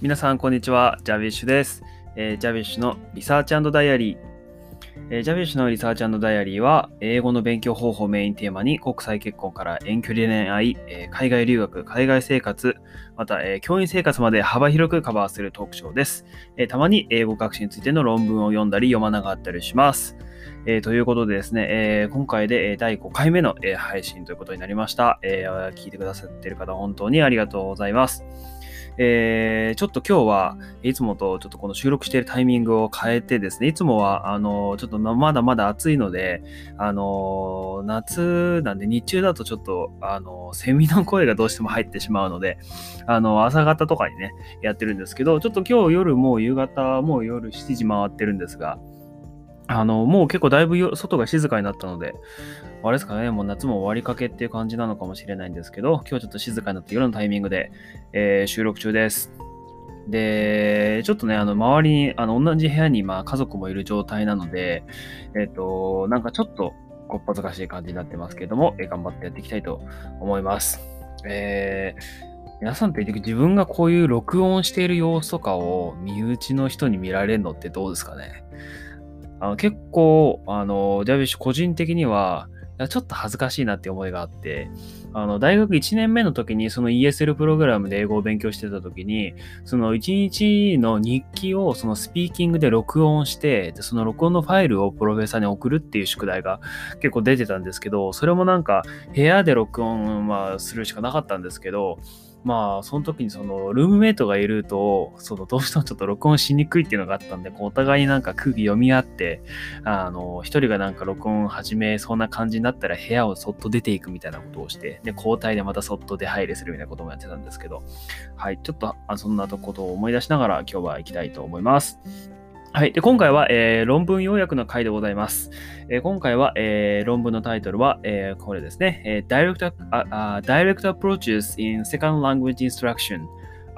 皆さん、こんにちは。ジャビッシュです。えージャビッシュのリサーチダイアリー。えージャビッシュのリサーチダイアリーは、英語の勉強方法をメインテーマに、国際結婚から遠距離恋愛、えー海外留学、海外生活、また、えー教員生活まで幅広くカバーするトークショーです。えたまに英語学習についての論文を読んだり読まなかったりします。えということでですね、え今回で第5回目の、配信ということになりました、え聞いてくださっている方、本当にありがとうございます。えーちょっと今日はいつもとちょっとこの収録しているタイミングを変えてですね、いつもはあのちょっとまだまだ暑いので、あの夏なんで日中だとちょっとあのセミの声がどうしても入ってしまうので、あの朝方とかにね、やってるんですけど、ちょっと今日夜もう夕方、もう夜7時回ってるんですが、あの、もう結構だいぶ外が静かになったので、あれですかね、もう夏も終わりかけっていう感じなのかもしれないんですけど、今日ちょっと静かになって夜のタイミングで、えー収録中です。で、ちょっとね、あの、周りに、あの、同じ部屋に、まあ、家族もいる状態なので、えっ、と、なんかちょっと、こっぱずかしい感じになってますけども、えー頑張ってやっていきたいと思います。えー皆さんって自分がこういう録音している様子とかを身内の人に見られるのってどうですかねあの結構、あの、ジャビッシュ個人的には、ちょっと恥ずかしいなって思いがあって、あの、大学1年目の時にその ESL プログラムで英語を勉強してた時に、その1日の日記をそのスピーキングで録音して、でその録音のファイルをプロフェッサーに送るっていう宿題が結構出てたんですけど、それもなんか部屋で録音はするしかなかったんですけど、まあ、その時にその、ルームメイトがいると、その、どうしてもちょっと録音しにくいっていうのがあったんで、こうお互いになんか空気読み合って、あの、一人がなんか録音始めそうな感じになったら部屋をそっと出ていくみたいなことをして、で、交代でまたそっと出入りするみたいなこともやってたんですけど、はい、ちょっとあそんなことを思い出しながら今日は行きたいと思います。はい。で、今回は、えー論文要約の回でございます。えー今回は、えー論文のタイトルは、えーこれですね。え Direct, ああ Direct Approaches in Second Language Instruction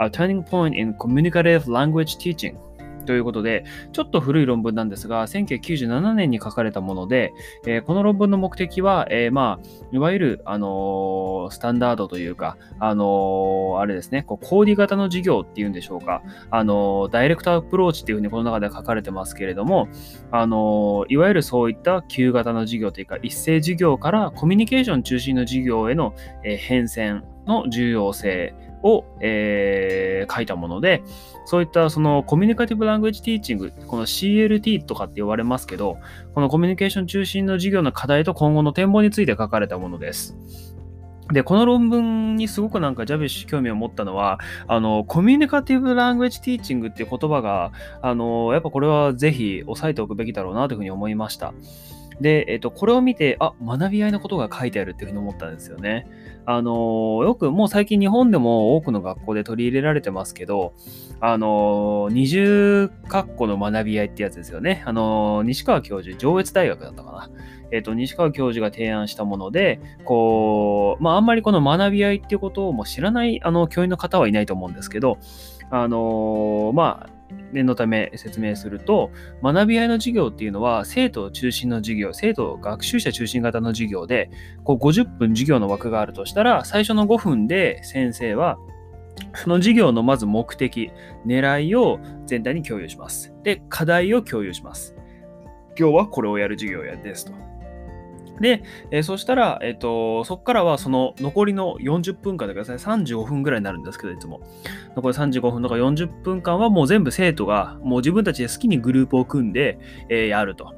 A Turning Point in Communicative Language Teaching ということで、ちょっと古い論文なんですが、1997年に書かれたもので、えーこの論文の目的は、えーまあ、いわゆる、あのースタンダードというか、あのあれですね、こうコーディ型の授業っていうんでしょうか、あのダイレクトアプローチっていうふうにこの中で書かれてますけれども、あのいわゆるそういった旧型の授業というか、一斉授業からコミュニケーション中心の授業への、え変遷の重要性を、えー書いたもので、そういったそのコミュニカティブ・ラングエッジ・ティーチング、この CLT とかって言われますけど、このコミュニケーション中心の授業の課題と今後の展望について書かれたものです。で、この論文にすごくなんかジャビッシュ興味を持ったのは、あの、コミュニカティブ・ラングエッジ・ティーチングっていう言葉が、あの、やっぱこれはぜひ押さえておくべきだろうなというふうに思いました。で、えっと、これを見て、あ、学び合いのことが書いてあるっていうふうに思ったんですよね。あの、よくもう最近日本でも多くの学校で取り入れられてますけど、あの、二重括弧の学び合いってやつですよね。あの、西川教授、上越大学だったかな。えっと、西川教授が提案したもので、こう、まあ、あんまりこの学び合いっていうことをもう知らない、あの、教員の方はいないと思うんですけど、あの、まあ、念のため説明すると、学び合いの授業っていうのは、生徒中心の授業、生徒学習者中心型の授業で、こう50分授業の枠があるとしたら、最初の5分で先生は、その授業のまず目的、狙いを全体に共有します。で、課題を共有します。今日はこれをやる授業やですと。で、えーそしたら、えっ、と、そこからはその残りの40分間でください。35分ぐらいになるんですけど、いつも。残り35分とか40分間はもう全部生徒がもう自分たちで好きにグループを組んで、えーやると。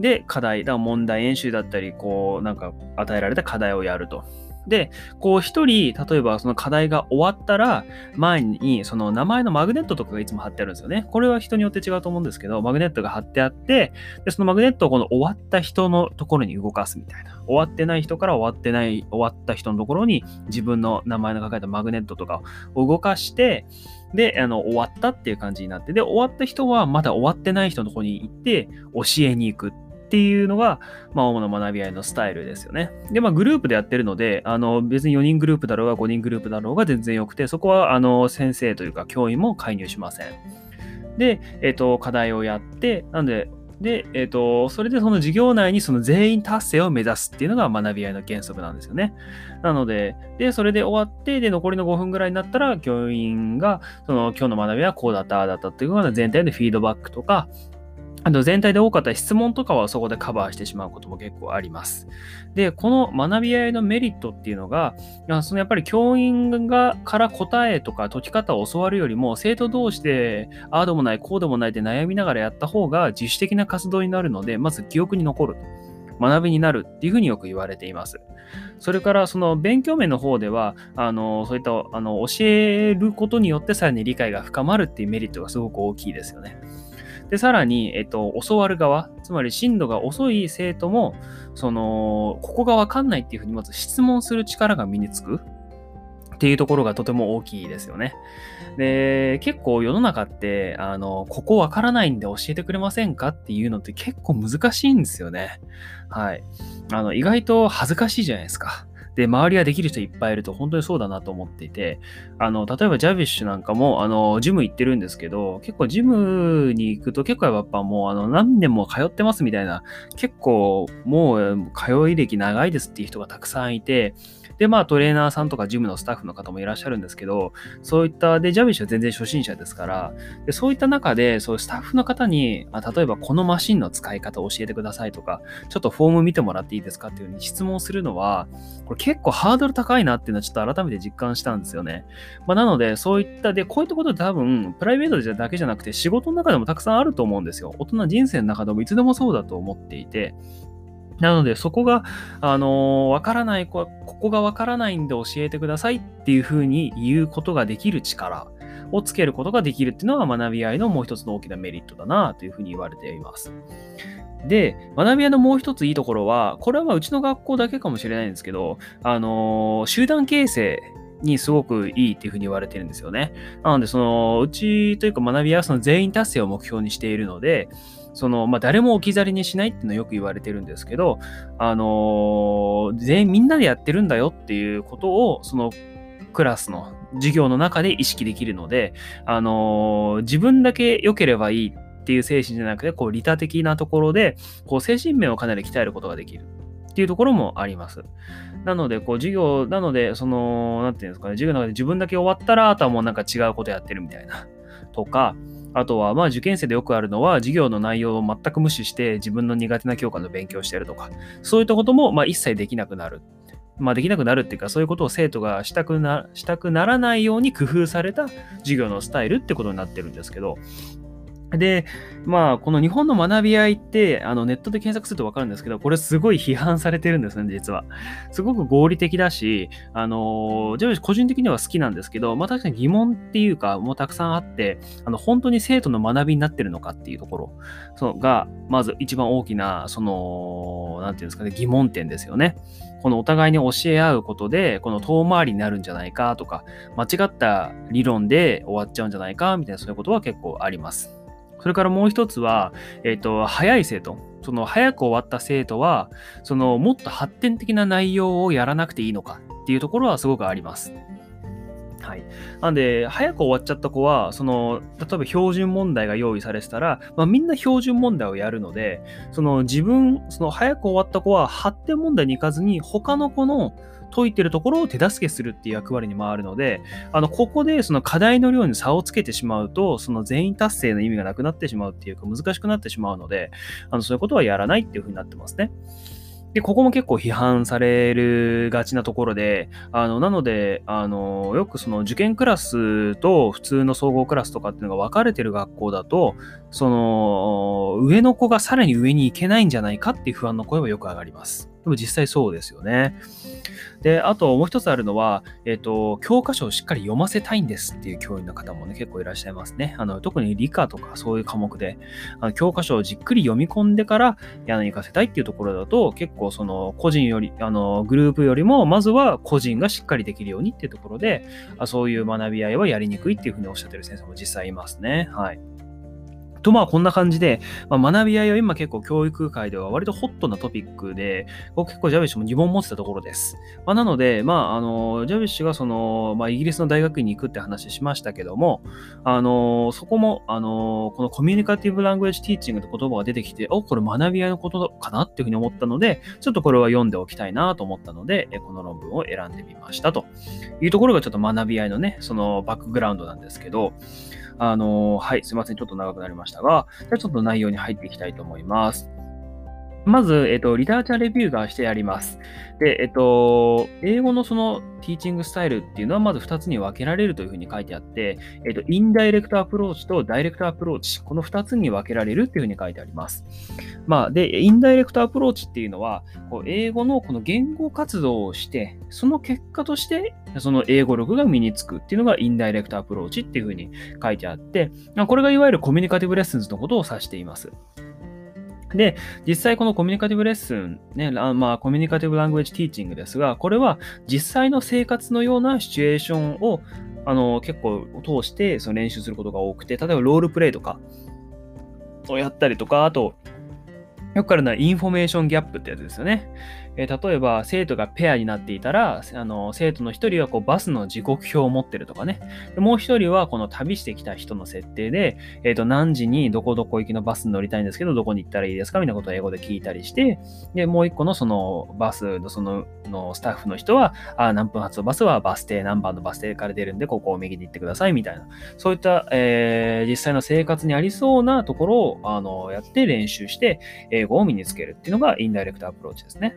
で、課題、だ問題演習だったり、こう、なんか与えられた課題をやると。で、こう一人、例えばその課題が終わったら、前にその名前のマグネットとかがいつも貼ってあるんですよね。これは人によって違うと思うんですけど、マグネットが貼ってあって、で、そのマグネットをこの終わった人のところに動かすみたいな。終わってない人から終わってない、終わった人のところに自分の名前の書かれたマグネットとかを動かして、で、あの、終わったっていう感じになって、で、終わった人はまだ終わってない人のところに行って教えに行くっていうのが、まあ、主な学び合いのスタイルですよね。で、まあ、グループでやってるので、あの、別に4人グループだろうが5人グループだろうが全然よくて、そこは、あの、先生というか教員も介入しません。で、えっ、と、課題をやって、なんで、で、えっ、と、それでその授業内にその全員達成を目指すっていうのが学び合いの原則なんですよね。なので、で、それで終わって、で、残りの5分ぐらいになったら、教員が、その、今日の学びはこうだった、ああだったっていうような全体でフィードバックとか、あと全体で多かった質問とかはそこでカバーしてしまうことも結構あります。で、この学び合いのメリットっていうのが、そのやっぱり教員がから答えとか解き方を教わるよりも、生徒同士で、ああでもない、こうでもないって悩みながらやった方が自主的な活動になるので、まず記憶に残ると。学びになるっていうふうによく言われています。それからその勉強面の方では、あのそういったあの教えることによってさらに理解が深まるっていうメリットがすごく大きいですよね。で、さらに、えっと、教わる側、つまり進度が遅い生徒も、その、ここがわかんないっていうふうにまず質問する力が身につくっていうところがとても大きいですよね。で、結構世の中って、あの、ここわからないんで教えてくれませんかっていうのって結構難しいんですよね。はい。あの、意外と恥ずかしいじゃないですか。で、周りはできる人いっぱいいると本当にそうだなと思っていて、あの、例えばジャビッシュなんかも、あの、ジム行ってるんですけど、結構ジムに行くと結構やっぱもう、あの、何年も通ってますみたいな、結構もう通い歴長いですっていう人がたくさんいて、で、まあトレーナーさんとかジムのスタッフの方もいらっしゃるんですけど、そういった、で、ジャビッシュは全然初心者ですから、でそういった中で、そういうスタッフの方に、あ例えばこのマシンの使い方を教えてくださいとか、ちょっとフォーム見てもらっていいですかっていうふうに質問するのは、これ結構ハードル高いなっていうのはちょっと改めて実感したんですよね。まあ、なので、そういった、で、こういったことで多分、プライベートだけじゃなくて仕事の中でもたくさんあると思うんですよ。大人人生の中でもいつでもそうだと思っていて、なので、そこが、あのわ、からない子は、ここがわからないんで教えてくださいっていうふうに言うことができる力をつけることができるっていうのは学び合いのもう一つの大きなメリットだなというふうに言われています。で、学び屋のもう一ついいところは、これはまあうちの学校だけかもしれないんですけど、あの集団形成にすごくいいっていうふうに言われてるんですよね。なので、その、うちというか学び屋はその全員達成を目標にしているので、その、まあ、誰も置き去りにしないっていうのはよく言われてるんですけど、あのー、全員みんなでやってるんだよっていうことを、そのクラスの授業の中で意識できるので、あのー、自分だけ良ければいいっていう精神じゃなくて、こう、利他的なところで、こう、精神面をかなり鍛えることができるっていうところもあります。なので、こう、授業、なので、その、なんていうんですかね、授業の中で自分だけ終わったら、あとはもうなんか違うことやってるみたいな。とか、あとは、まあ、受験生でよくあるのは、授業の内容を全く無視して、自分の苦手な教科の勉強してるとか、そういったことも、まあ、一切できなくなる。まあ、できなくなるっていうか、そういうことを生徒がしたくなしたくならないように工夫された授業のスタイルってことになってるんですけど、で、まあ、この日本の学び合いって、あの、ネットで検索するとわかるんですけど、これすごい批判されてるんですね、実は。すごく合理的だし、あの、じゃあ個人的には好きなんですけど、まあ確かに疑問っていうか、もうたくさんあって、あの、本当に生徒の学びになってるのかっていうところ、そのが、まず一番大きな、その、なんていうんですかね、疑問点ですよね。このお互いに教え合うことで、この遠回りになるんじゃないかとか、間違った理論で終わっちゃうんじゃないかみたいなそういうことは結構あります。それからもう一つは、えっ、ー、と、早い生徒。その早く終わった生徒は、そのもっと発展的な内容をやらなくていいのかっていうところはすごくあります。はい。なんで、早く終わっちゃった子は、その、例えば標準問題が用意されてたら、まあ、みんな標準問題をやるので、その自分、その早く終わった子は発展問題に行かずに、他の子の解いてるところを手助けするっていう役割に回るので、あの、ここでその課題の量に差をつけてしまうと、その全員達成の意味がなくなってしまうっていうか難しくなってしまうので、あの、そういうことはやらないっていうふうになってますね。で、ここも結構批判されるがちなところで、あの、なので、あの、よくその受験クラスと普通の総合クラスとかっていうのが分かれてる学校だと、その、上の子がさらに上に行けないんじゃないかっていう不安の声はよく上がります。でも実際そうですよね。で、あともう一つあるのは、えっ、ー、と、教科書をしっかり読ませたいんですっていう教員の方もね、結構いらっしゃいますね。あの、特に理科とかそういう科目で、あの教科書をじっくり読み込んでから矢野に行かせたいっていうところだと、結構その個人より、あの、グループよりも、まずは個人がしっかりできるようにっていうところで、あそういう学び合いはやりにくいっていうふうにおっしゃってる先生も実際いますね。はい。とまあこんな感じで、まあ、学び合いは今結構教育界では割とホットなトピックで、僕結構ジャビッシュも疑問持ってたところです。まあ、なので、まああの、ジャビッシュがその、まあ、イギリスの大学院に行くって話しましたけども、あの、そこも、あの、このコミュニカティブラングエッジティーチングって言葉が出てきて、お、これ学び合いのことかなっていうふうに思ったので、ちょっとこれは読んでおきたいなと思ったので、この論文を選んでみましたというところがちょっと学び合いのね、そのバックグラウンドなんですけど、あのはい、すいません。ちょっと長くなりましたが、じゃあちょっと内容に入っていきたいと思います。まず、えっと、 literature review がしてあります。で、えっと、英語のその teaching style っていうのはまず2つに分けられるというふうに書いてあって、えっと、 indirect approach と direct approach、この2つに分けられるっていうふうに書いてあります。まあ、で、 indirect approach っていうのは、こう英語のこの言語活動をして、その結果として、その英語力が身につくっていうのが indirect approach っていうふうに書いてあって、これがいわゆる communicative lessons のことを指しています。で、実際この communicative lesson、ね、まあ、 communicative language teaching ですが、これは実際の生活のようなシチュエーションをあの結構通してその練習することが多くて、例えばロールプレイとかをやったりとか、あと、よくあるのは information gap ってやつですよね。えー、例えば生徒がペアになっていたら、あの生徒の一人はこうバスの時刻表を持ってるとかね。でもう一人はこの旅してきた人の設定で、え、ー、と、何時にどこどこ行きのバスに乗りたいんですけど、どこに行ったらいいですか？みたいなことを英語で聞いたりして、で、もう一個のそのバスのそののスタッフの人は、あ何分発のバスはバス停、何番のバス停から出るんで、ここを右に行ってくださいみたいな。そういった、えー、実際の生活にありそうなところをあのやって練習して、英語を身につけるっていうのがインダイレクトアプローチですね。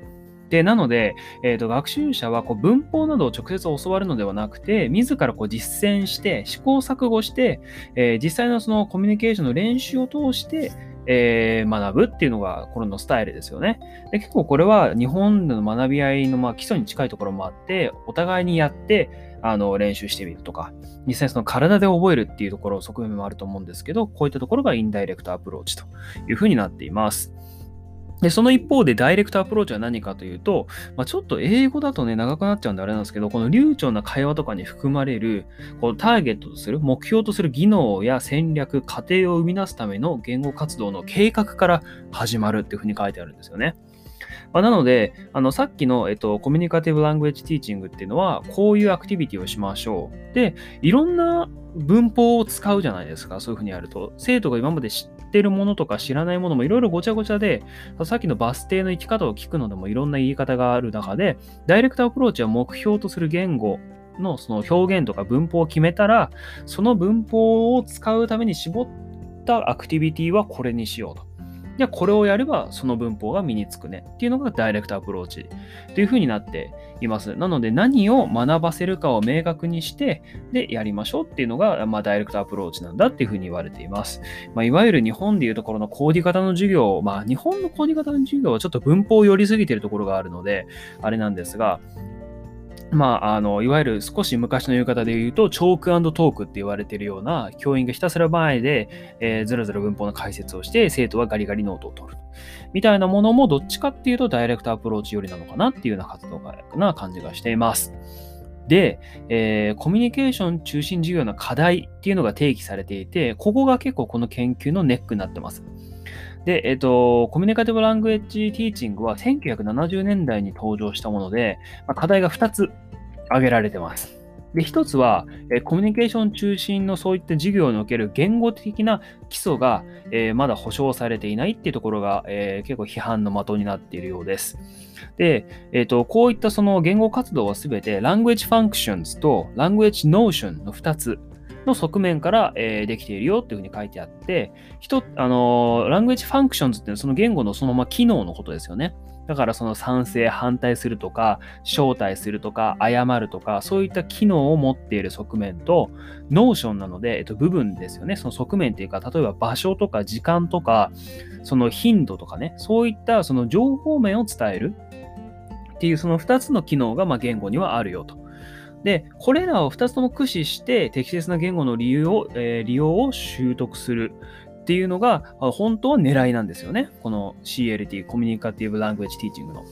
で、なので、えーと、学習者はこう文法などを直接教わるのではなくて、自らこう実践して、試行錯誤して、えー、実際のそのコミュニケーションの練習を通して、えー、学ぶっていうのがこれのスタイルですよね。で結構これは日本での学び合いのまあ基礎に近いところもあって、お互いにやってあの練習してみるとか、実際その体で覚えるっていうところ側面もあると思うんですけど、こういったところがインダイレクトアプローチというふうになっています。で、その一方でダイレクトアプローチは何かというと、まあ、ちょっと英語だとね、長くなっちゃうんであれなんですけど、この流暢な会話とかに含まれる、このターゲットとする、目標とする技能や戦略、過程を生み出すための言語活動の計画から始まるっていうふうに書いてあるんですよね。まあ、なので、あのさっきの、えっと、コミュニカティブラングエッジティーチングっていうのは、こういうアクティビティをしましょう。で、いろんな文法を使うじゃないですか、そういうふうにやると。生徒が今まで知ってるものとか知らないものもいろいろごちゃごちゃで、さっきのバス停の行き方を聞くのでもいろんな言い方がある中で、ダイレクトアプローチは目標とする言語のその表現とか文法を決めたら、その文法を使うために絞ったアクティビティはこれにしようと。じゃあこれをやればその文法が身につくねっていうのがダイレクトアプローチというふうになっています。なので何を学ばせるかを明確にしてでやりましょうっていうのが、まあ、 direct approach なんだっていうふうに言われています。まあ、いわゆる日本でいうところのコーディ型の授業、まあ日本のコーディ型の授業はちょっと文法に寄りすぎているところがあるのであれなんですが、まあ、あの、いわゆる少し昔の言い方で言うと、 chalk talk って言われてるような、教員がひたすら前で、えー、ずらずら文法の解説をして、生徒はガリガリノートを取る。みたいなものも、どっちかっていうと、 direct approach 寄りなのかなっていうような活動がな感じがしています。で、えー、コミュニケーション中心授業の課題っていうのが定義されていて、ここが結構この研究のネックになってます。で、えっ、と、コミュニカティブラングエッジティーチングは1970年代に登場したもので、まあ、課題が2つ挙げられてます。で、一つは、えコミュニケーション中心のそういった授業における言語的な基礎が、えー、まだ保証されていないっていうところが、えー、結構批判の的になっているようです。で、えーと、こういったその言語活動はすべて Language Functions と Language Notion の2つの側面から、えー、できているよっていうふうに書いてあって、一あのー、Language Functions っていうのはその言語のそのまま機能のことですよね。だからその賛成、反対するとか、招待するとか、謝るとか、そういった機能を持っている側面と、 notion なので、えっと、部分ですよね。その側面っていうか、例えば場所とか時間とか、その頻度とかね、そういったその情報面を伝えるっていうその2つの機能がまあ言語にはあるよと。で、これらを2つとも駆使して適切な言語の利用を、えー、利用を習得するっていうのが、本当は狙いなんですよね。この CLT、コミュニカティブ・ラングエッジ・ティーチングの。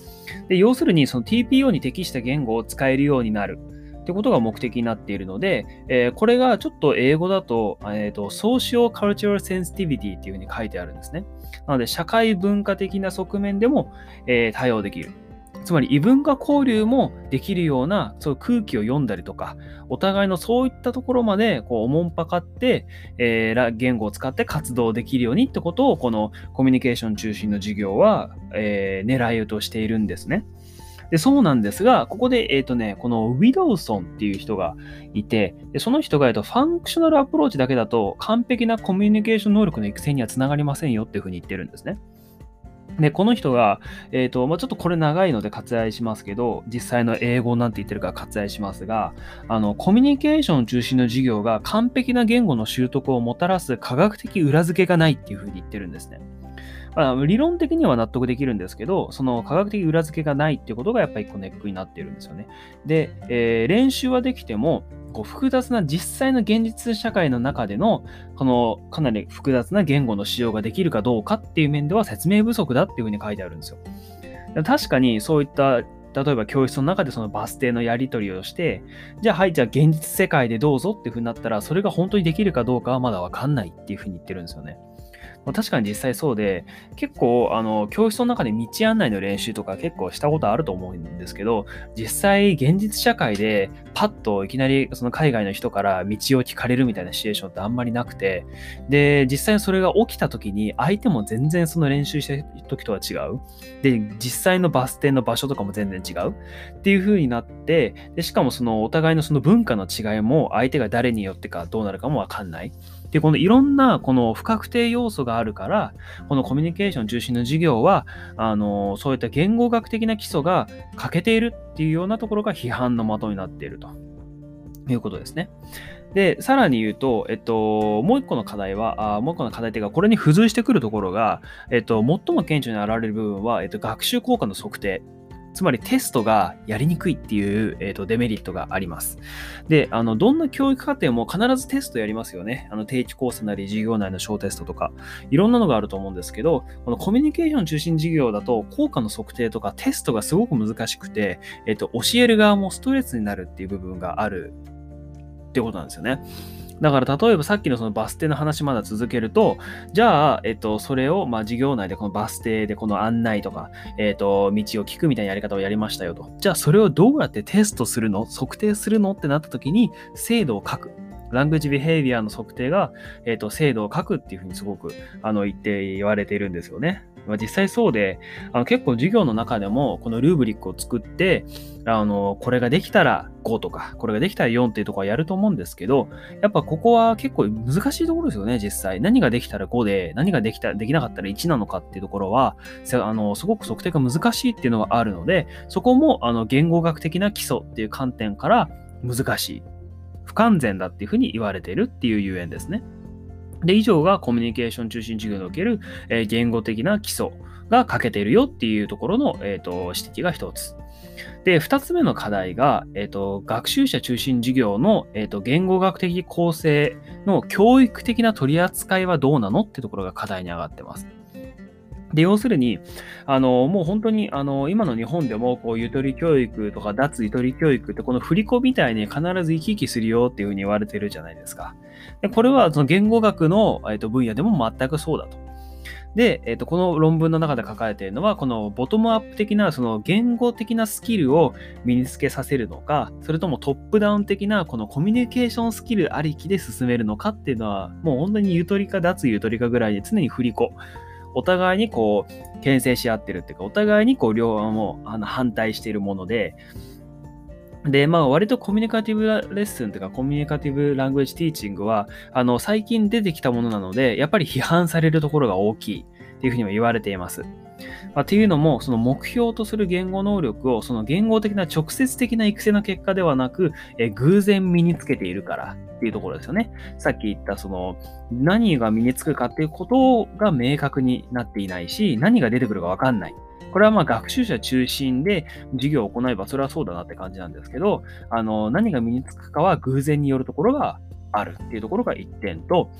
で、要するに、その TPO に適した言語を使えるようになる。ってことが目的になっているので、えー、これがちょっと英語だと、え、ー、と、Social Cultural Sensitivity っていうふうに書いてあるんですね。なので、社会文化的な側面でも、えー、対応できる。つまり異文化交流もできるようなそういう空気を読んだりとか、お互いのそういったところまでこうおもんぱかって、えー、言語を使って活動できるようにってことを、このコミュニケーション中心の授業は、えー、狙いとしているんですね。でそうなんですが、ここで、えっ、ー、とね、このウィドウソンっていう人がいて、でその人が、えっと、 functional approach だけだと完璧なコミュニケーション能力の育成にはつながりませんよっていうふうに言ってるんですね。で、この人が、えっ、ー、と、まあ、ちょっとこれ長いので割愛しますけど、実際の英語なんて言ってるか割愛しますが、あの、コミュニケーション中心の授業が完璧な言語の習得をもたらす科学的裏付けがないっていうふうに言ってるんですね。まあ、理論的には納得できるんですけど、その科学的裏付けがないっていうことがやっぱり一個ネックになっているんですよね。で、えー、練習はできても、こう複雑な実際の現実社会の中での、このかなり複雑な言語の使用ができるかどうかっていう面では説明不足だっていうふうに書いてあるんですよ。確かにそういった例えば教室の中でそのバス停のやり取りをして、じゃあはい、じゃあ現実世界でどうぞっていうふうになったら、それが本当にできるかどうかはまだわかんないっていうふうに言ってるんですよね。まあ、確かに実際そうで、結構、あの、教室の中で道案内の練習とか結構したことあると思うんですけど、実際、現実社会でパッといきなりその海外の人から道を聞かれるみたいなシチュエーションってあんまりなくて、で、実際それが起きた時に、相手も全然その練習した時とは違う。で、実際のバス停の場所とかも全然違う。っていう風になって、で、しかもそのお互いのその文化の違いも相手が誰によってかどうなるかもわかんない。で、このいろんなこの不確定要素があるから、このコミュニケーション中心の授業は、あの、そういった言語学的な基礎が欠けているっていうようなところが批判の的になっているということですね。で、さらに言うと、えっと、もう一個の課題は、あもう一個の課題というか、これに付随してくるところが、えっと、最も顕著に現れる部分は、えっと、学習効果の測定つまりテストがやりにくいっていう、えーと、デメリットがあります。で、あの、どんな教育課程も必ずテストやりますよね。あの、定期コースなり授業内の小テストとか、いろんなのがあると思うんですけど、このコミュニケーション中心授業だと、効果の測定とかテストがすごく難しくて、えっ、ー、と、教える側もストレスになるっていう部分があるってことなんですよね。だから例えばさっきのそのバス停の話まだ続けると、じゃあ、えっと、それを、まあ、授業内でこのバス停でこの案内とか、えっと、道を聞くみたいなやり方をやりましたよと。じゃあ、それをどうやってテストするの？測定するの？ってなった時に、精度を書く。ラングジビヘイビアの測定が、えっ、と、精度を書くっていうふうにすごく、あの、言って言われているんですよね。ま、実際そうで、あの結構授業の中でも、このルーブリックを作って、あの、これができたら5とか、これができたら4っていうとこはやると思うんですけど、やっぱここは結構難しいところですよね、実際。何ができたら5で、何ができた、できなかったら1なのかっていうところは、あの、すごく測定が難しいっていうのがあるので、そこも、あの、言語学的な基礎っていう観点から難しい。不完全だっていうふうに言われているっていうゆえんですね。で、以上がコミュニケーション中心授業における、えー、言語的な基礎が欠けているよっていうところの、えーと、指摘が一つ。で、二つ目の課題が、え、ー、と、学習者中心授業の、え、ー、と、言語学的構成の教育的な取り扱いはどうなのってところが課題に上がってます。で、要するに、あの、もう本当に、あの、今の日本でも、こう、ゆとり教育とか、脱ゆとり教育って、この振り子みたいに必ず生き生きするよっていうふうに言われてるじゃないですか。で、これは、その言語学の、えっと、分野でも全くそうだと。で、えっと、この論文の中で書かれているのは、このボトムアップ的な、その言語的なスキルを身につけさせるのか、それともトップダウン的な、このコミュニケーションスキルありきで進めるのかっていうのは、もう本当にゆとりか脱ゆとりかぐらいで常に振り子。お互いにこう、牽制し合ってるっていうか、お互いにこう、両方もあの反対しているもので、で、まあ、割とコミュニカティブレッスンというか、コミュニカティブラングエッジティーチングは、あの、最近出てきたものなので、やっぱり批判されるところが大きいっていうふうにも言われています。まあ、っていうのも、その目標とする言語能力を、その言語的な直接的な育成の結果ではなく、え偶然身につけているからっていうところですよね。さっき言った、その、何が身につくかっていうことが明確になっていないし、何が出てくるかわかんない。これはまあ学習者中心で授業を行えばそれはそうだなって感じなんですけど、あの、何が身につくかは偶然によるところがあるっていうところが1点と、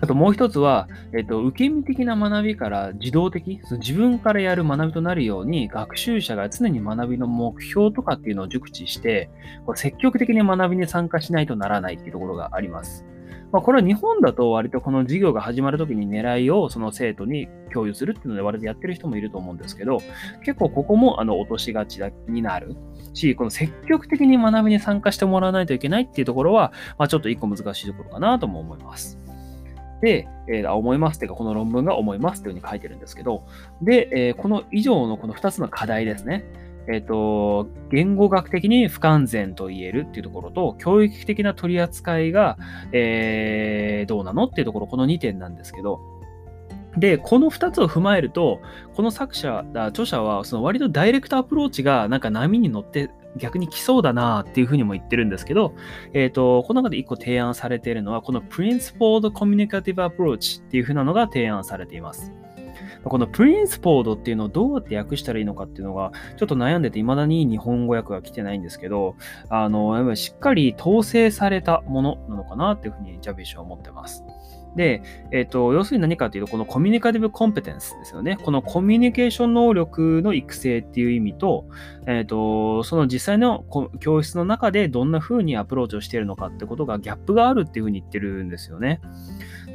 あともう一つは、えっと、受け身的な学びから自動的、その自分からやる学びとなるように、学習者が常に学びの目標とかっていうのを熟知して、こ積極的に学びに参加しないとならないっていうところがあります。まあ、これは日本だと割とこの授業が始まるときに狙いをその生徒に共有するっていうので割とやってる人もいると思うんですけど、結構ここもあの落としがちになるし、この積極的に学びに参加してもらわないといけないっていうところは、まあ、ちょっと一個難しいところかなとも思います。で、えー、思いますっていうか、この論文が思いますっていうふうに書いてるんですけど、で、えー、この以上のこの2つの課題ですね。えっ、ー、と、言語学的に不完全と言えるっていうところと、教育的な取り扱いが、えー、どうなのっていうところ、この2点なんですけど、で、この2つを踏まえると、この作者、著者は、その割とダイレクトアプローチがなんか波に乗って逆に来そうだなっていうふうにも言ってるんですけど、えっ、ー、と、この中で1個提案されているのは、この Principled Communicative Approach っていうふうなのが提案されています。このプリンスポードっていうのをどうやって訳したらいいのかっていうのが、ちょっと悩んでて、未だに日本語訳が来てないんですけど、あの、やっぱりしっかり統制されたものなのかなっていうふうにジャビッシュは思ってます。で、えっ、ー、と、要するに何かというと、このコミュニカティブコンペテンスですよね。このコミュニケーション能力の育成っていう意味と、えっ、ー、と、その実際の教室の中でどんな風にアプローチをしているのかってことがギャップがあるっていうふうに言ってるんですよね。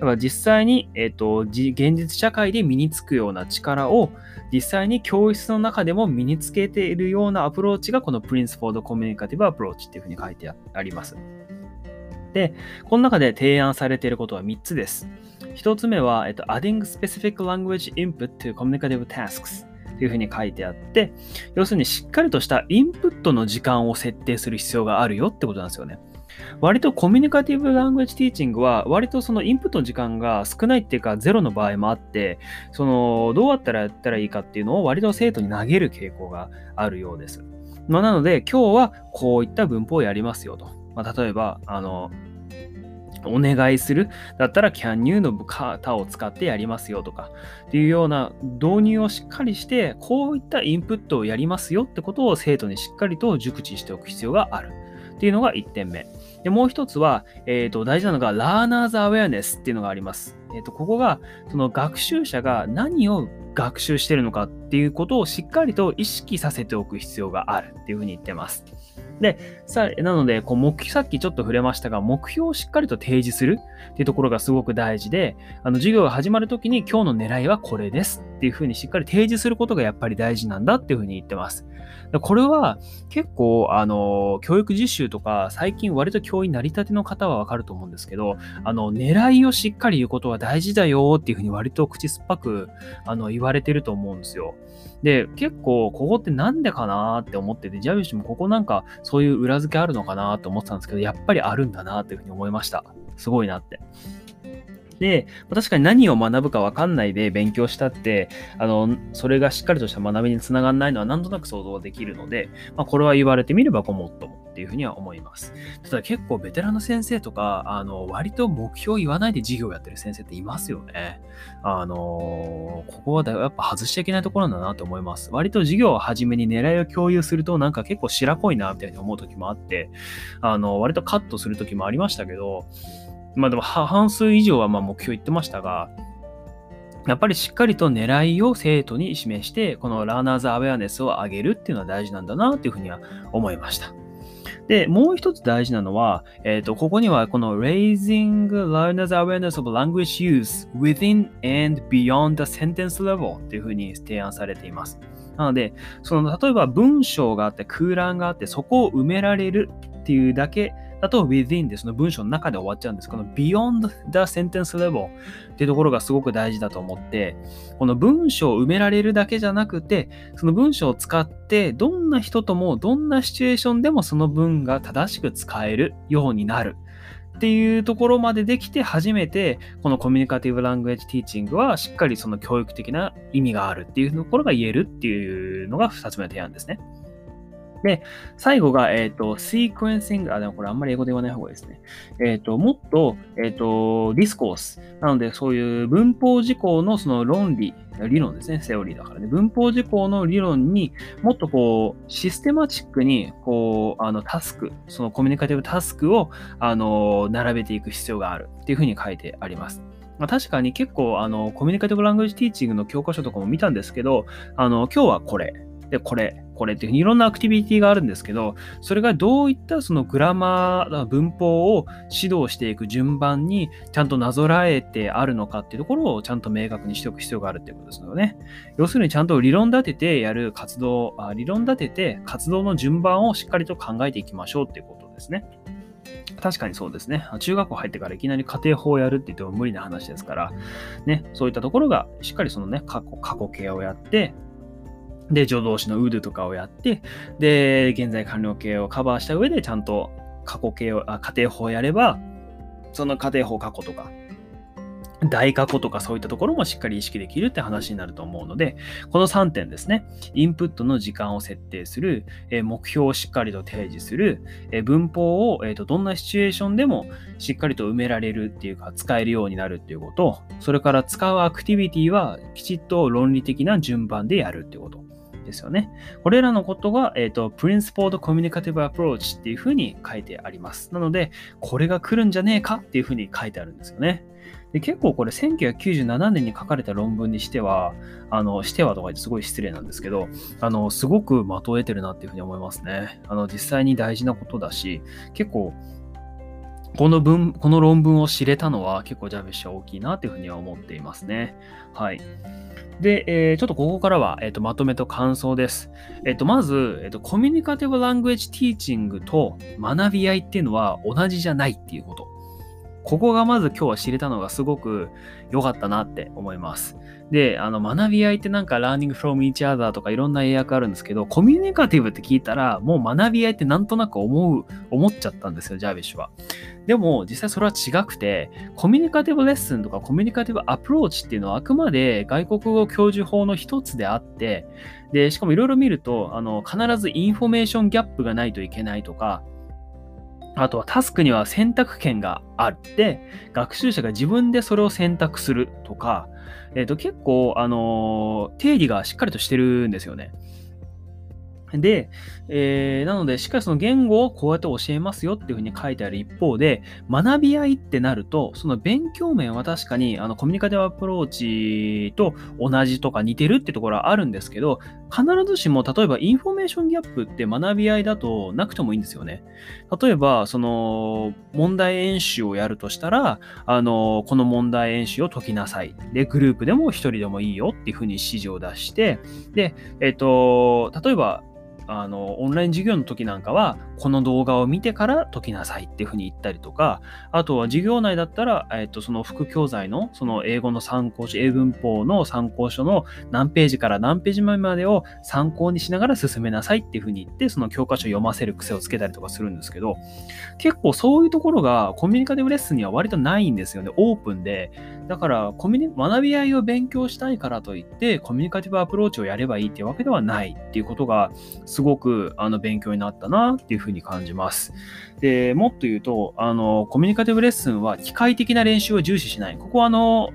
だから実際に、えっ、ー、と、現実社会で身につくような力を実際に教室の中でも身につけているようなアプローチがこの Principled Communicative Approach っていうふうに書いてあります。で、この中で提案されていることは3つです。1つ目は、えっと、adding specific language input to communicative tasks というふうに書いてあって、要するにしっかりとしたインプットの時間を設定する必要があるよってことなんですよね。割とコミュニカティブラングエッジティーチングは割とそのインプットの時間が少ないっていうかゼロの場合もあって、そのどうやったらやったらいいかっていうのを割と生徒に投げる傾向があるようです。まあ、なので今日はこういった文法をやりますよと。まあ、例えば、あの、お願いするだったら can you の型を使ってやりますよとかっていうような導入をしっかりしてこういったインプットをやりますよってことを生徒にしっかりと熟知しておく必要があるっていうのが1点目。でもう一つは、えーと、大事なのがラーナーズアウェアネスっていうのがあります。えーと、ここがその学習者が何を学習してるのかっていうことをしっかりと意識させておく必要があるっていうふうに言ってます。で、さなので、こう目さっきちょっと触れましたが、目標をしっかりと提示するっていうところがすごく大事で、あの授業が始まるときに今日の狙いはこれですっていうふうにしっかり提示することがやっぱり大事なんだっていうふうに言ってます。これは結構、あの、教育実習とか、最近割と教員なりたての方はわかると思うんですけど、あの、狙いをしっかり言うことは大事だよっていうふうに割と口酸っぱく、あの、言われてると思うんですよ。で、結構、ここってなんでかなって思ってて、ジャビッシュもここなんかそういう裏付けあるのかなと思ってたんですけど、やっぱりあるんだなっていうふうに思いました。すごいなって。で、確かに何を学ぶか分かんないで勉強したって、あの、それがしっかりとした学びにつながらないのはなんとなく想像できるので、まあ、これは言われてみればごもっともっていうふうには思います。ただ結構ベテランの先生とか、あの、割と目標を言わないで授業をやってる先生っていますよね。あの、ここはやっぱ外しちゃいけないところなんだなと思います。割と授業を始めに狙いを共有するとなんか結構白濃いなみたいに思う時もあって、あの、割とカットする時もありましたけど、まあでも半数以上はま目標言ってましたが、やっぱりしっかりと狙いを生徒に示して、このラーナーズアウェアネスを上げるっていうのは大事なんだなっていうふうには思いました。で、もう一つ大事なのは、えっ、ー、と、ここにはこの Raising Learners Awareness of Language Use Within and Beyond the Sentence Level っていうふうに提案されています。なので、その例えば文章があって空欄があってそこを埋められるっていうだけだと within でその文章の中で終わっちゃうんです。この beyond the sentence level っていうところがすごく大事だと思って、この文章を埋められるだけじゃなくて、その文章を使ってどんな人ともどんなシチュエーションでもその文が正しく使えるようになる。っていうところまでできて初めてこのコミュニカティブラングエッジティーチングはしっかりその教育的な意味があるっていうところが言えるっていうのが2つ目の提案ですね。で、最後が、えっ、ー、と、 sequencing、あ、でもこれあんまり英語で言わない方がいいですね。えっ、ー、と、もっと、えっ、ー、と、 discourse。なので、そういう文法事項のその論理、理論ですね。セオリーだからね。文法事項の理論にもっとこう、システマチックに、こう、あの、タスク、その communicative task を、あの、並べていく必要があるっていうふうに書いてあります。まあ、確かに結構あの communicative language teaching の教科書とかも見たんですけど、あの今日はこれ、で、これ、これっていういろんなアクティビティがあるんですけど、それがどういったそのグラマー、文法を指導していく順番にちゃんとなぞらえてあるのかっていうところをちゃんと明確にしておく必要があるっていうことですよね。要するにちゃんと理論立ててやる活動、理論立てて活動の順番をしっかりと考えていきましょうっていうことですね。確かにそうですね。中学校入ってからいきなり家庭法をやるって言っても無理な話ですから、ね、そういったところがしっかりそのね、過去、過去形をやって、で、助動詞のウドとかをやって、で、現在完了形をカバーした上で、ちゃんと過去形を、あ家庭法をやれば、その家庭法過去とか、大過去とかそういったところもしっかり意識できるって話になると思うので、この3点ですね。インプットの時間を設定する、え目標をしっかりと提示する、え文法を、えーとどんなシチュエーションでもしっかりと埋められるっていうか、使えるようになるっていうこと、それから使うアクティビティはきちっと論理的な順番でやるっていうこと。ですよね。これらのことが、えっ、ー、と、Principled Communicative Approach っていうふうに書いてあります。なので、これが来るんじゃねえか？っていうふうに書いてあるんですよね。で結構これ1997年に書かれた論文にしては、あの、してはとか言ってすごい失礼なんですけど、あの、すごく的を得てるなっていうふうに思いますね。あの、実際に大事なことだし、結構、この文、この論文を知れたのは結構ジャベッシュは大きいなっていうふうには思っていますね。はい。で、えー、ちょっとここからは、えーと、まとめと感想です。えっ、ー、と、まず、え、ー、と、コミュニカティブラングエッジティーチングと学び合いっていうのは同じじゃないっていうこと。ここがまず今日は知れたのがすごく良かったなって思います。で、あの、学び合いってなんか learning from each other とかいろんな英訳あるんですけど、コミュニカティブって聞いたら、もう学び合いってなんとなく思う、思っちゃったんですよ、ジャービッシュは。でも、実際それは違くて、 communicative lesson とか communicative approach っていうのはあくまで外国語教授法の一つであって、で、しかもいろいろ見ると、あの、必ず information gap がないといけないとか、あとはタスクには選択権があって、学習者が自分でそれを選択するとか、えっ、ー、と結構、あのー、定義がしっかりとしてるんですよね。で、えー、なので、しっかりその言語をこうやって教えますよっていうふうに書いてある一方で、学び合いってなると、その勉強面は確かにあの communicative approach と同じとか似てるってところはあるんですけど、必ずしも例えば information gap って学び合いだとなくてもいいんですよね。例えば、その問題演習をやるとしたら、あの、この問題演習を解きなさい。で、グループでも一人でもいいよっていうふうに指示を出して、で、えっ、と、例えば、あの、オンライン授業の時なんかは、この動画を見てから解きなさいっていうふうに言ったりとか、あとは授業内だったら、えっ、と、その副教材の、その英語の参考書、英文法の参考書の何ページから何ページ前までを参考にしながら進めなさいっていうふうに言って、その教科書を読ませる癖をつけたりとかするんですけど、結構そういうところがコミュニカティブレッスンには割とないんですよね。オープンで。だから、コミュニ、学び合いを勉強したいからといって、コミュニカティブアプローチをやればいいっていうわけではないっていうことが、すごくあの勉強になったなっていうふうに感じます。で、もっと言うと、あの、コミュニカティブレッスンは機械的な練習を重視しない。ここはあの、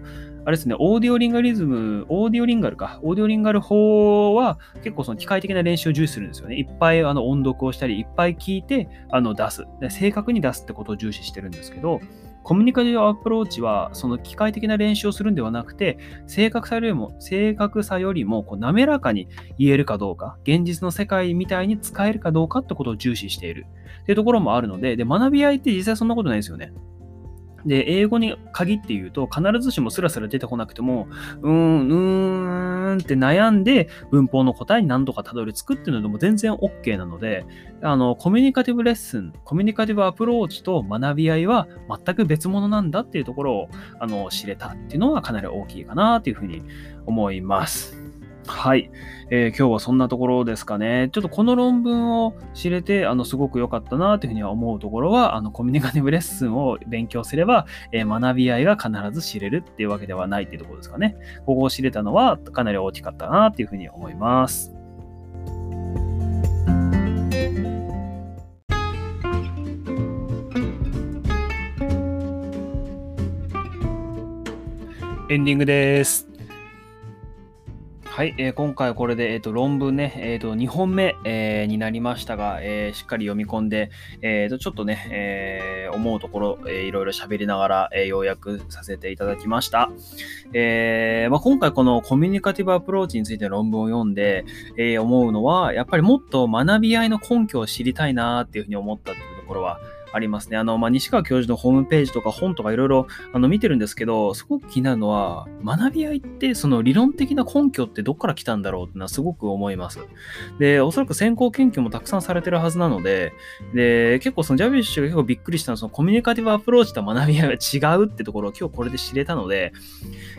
あれですね、オーディオリンガリズム、オーディオリンガルか、オーディオリンガル法は結構その機械的な練習を重視するんですよね。いっぱいあの音読をしたり、いっぱい聞いてあの出す。正確に出すってことを重視してるんですけど、コミュニカティブアプローチは、その機械的な練習をするんではなくて、正確さよりも、正確さよりもこう滑らかに言えるかどうか、現実の世界みたいに使えるかどうかってことを重視しているっていうところもあるので、で、学び合いって実際そんなことないですよね。で、英語に限って言うと、必ずしもスラスラ出てこなくても、うーん、うーんって悩んで文法の答えに何とかたどり着くっていうのでも全然 OK なので、あの、コミュニカティブレッスン、コミュニカティブアプローチと学び合いは全く別物なんだっていうところを、あの、知れたっていうのはかなり大きいかなというふうに思います。はい、えー、今日はそんなところですかね。ちょっとこの論文を知れて、あの、すごく良かったなというふうには思うところは、あの、コミュニカティブレッスンを勉強すれば、えー、学び合いが必ず知れるっていうわけではないっていうところですかね。ここを知れたのはかなり大きかったなというふうに思います。エンディングです。はい、えー、今回これで、えーと、論文ね、えーと、2本目、えー、になりましたが、えー、しっかり読み込んで、えーと、ちょっとね、えー、思うところ、えー、いろいろ喋りながら、えー、要約させていただきました。えーまあ、今回このコミュニカティブアプローチについての論文を読んで、えー、思うのは、やっぱりもっと学び合いの根拠を知りたいなっていうふうに思ったっていうところは、ありますね。あの、まあ、西川教授のホームページとか本とかいろいろあの見てるんですけど、すごく気になるのは、学び合いってその理論的な根拠ってどっから来たんだろうってのはすごく思います。で、おそらく先行研究もたくさんされてるはずなので、で、結構そのジャビッシュが結構びっくりしたのは、そのコミュニカティブアプローチと学び合いは違うってところを今日これで知れたので、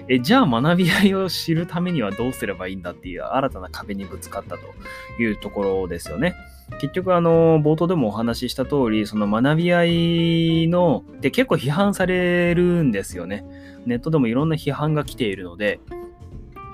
え、じゃあ学び合いを知るためにはどうすればいいんだっていう新たな壁にぶつかったというところですよね。結局あの、冒頭でもお話しした通り、その学び合いの、で結構批判されるんですよね。ネットでもいろんな批判が来ているので、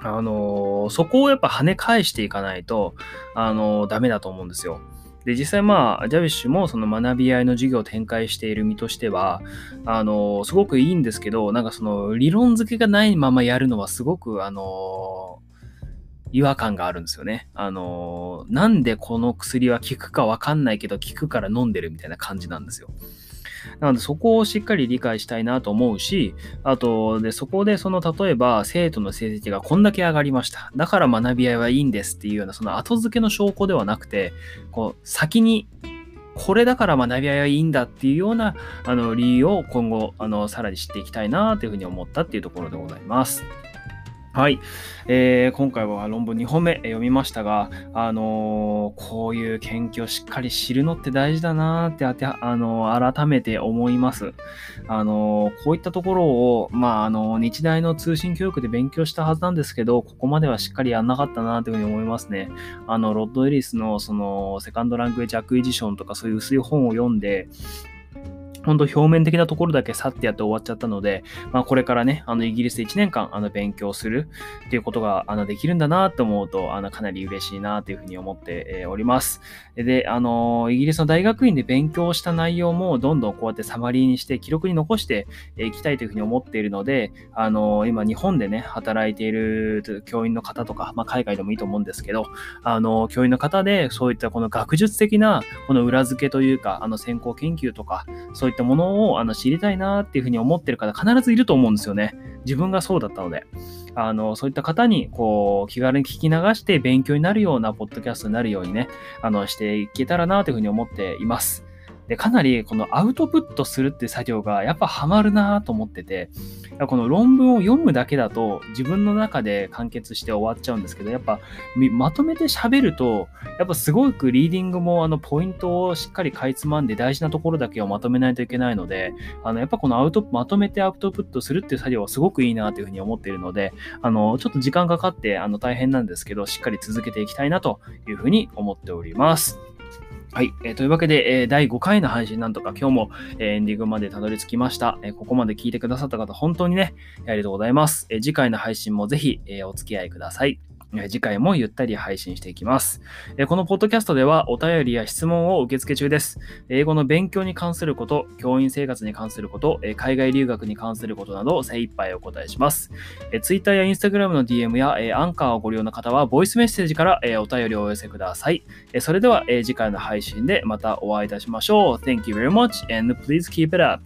あの、そこをやっぱ跳ね返していかないと、あの、ダメだと思うんですよ。で、実際まあ、ジャビッシュもその学び合いの授業を展開している身としては、あの、すごくいいんですけど、なんかその理論付けがないままやるのはすごく、あの、違和感があるんですよね。あのー、なんでこの薬は効くかわかんないけど効くから飲んでるみたいな感じなんですよ。なのでそこをしっかり理解したいなと思うし、あと、で、そこでその例えば生徒の成績がこんだけ上がりました。だから学び合いはいいんですっていうようなその後付けの証拠ではなくて、こう、先にこれだから学び合いはいいんだっていうようなあの理由を今後あのさらに知っていきたいなというふうに思ったっていうところでございます。はい、えー、今回は論文2本目読みましたが、あのー、こういう研究をしっかり知るのって大事だなってあて、あのー、改めて思います。あのこういったところを、まあ、あの日大の通信教育で勉強したはずなんですけど、ここまではしっかりやんなかったなというふうに思いますね。あの、ロッド・エリスのその Second Language Acquisition とかそういう薄い本を読んで、本当表面的なところだけさらってやって終わっちゃったので、まあ、これからね、あの、イギリスで1年間、あの、勉強するっていうことが、あの、できるんだなと思うと、あの、かなり嬉しいなというふうに思っております。で、あの、イギリスの大学院で勉強した内容も、どんどんこうやってサマリーにして、記録に残していきたいというふうに思っているので、あの、今、日本でね、働いている教員の方とか、まあ、海外でもいいと思うんですけど、あの、教員の方で、そういったこの学術的な、この裏付けというか、あの、先行研究とか、そういったものをあの知りたいなっていうふうに思ってる方必ずいると思うんですよね。自分がそうだったので。あの、そういった方に、こう、気軽に聞き流して勉強になるようなポッドキャストになるようにね、あの、していけたらなというふうに思っています。で、かなりこのアウトプットするって作業がやっぱハマるなと思ってて、この論文を読むだけだと自分の中で完結して終わっちゃうんですけど、やっぱまとめて喋ると、やっぱすごくリーディングもあのポイントをしっかりかいつまんで大事なところだけをまとめないといけないので、あのやっぱこのアウト、まとめてアウトプットするっていう作業はすごくいいなというふうに思っているので、あの、ちょっと時間かかってあの大変なんですけど、しっかり続けていきたいなというふうに思っております。はい、えー、というわけで、えー、第5回の配信なんとか今日も、えー、エンディングまでたどり着きました、えここまで聞いてくださった方本当にね、ありがとうございます。え次回の配信もぜひ、えお付き合いください。次回もゆったり配信していきます。このポッドキャストではお便りや質問を受付中です。英語の勉強に関すること、教員生活に関すること、海外留学に関することなど精一杯お答えします。Twitter や Instagram の DM やアンカーをご利用の方はボイスメッセージからお便りをお寄せください。それでは次回の配信でまたお会いいたしましょう。Thank you very much and please keep it up.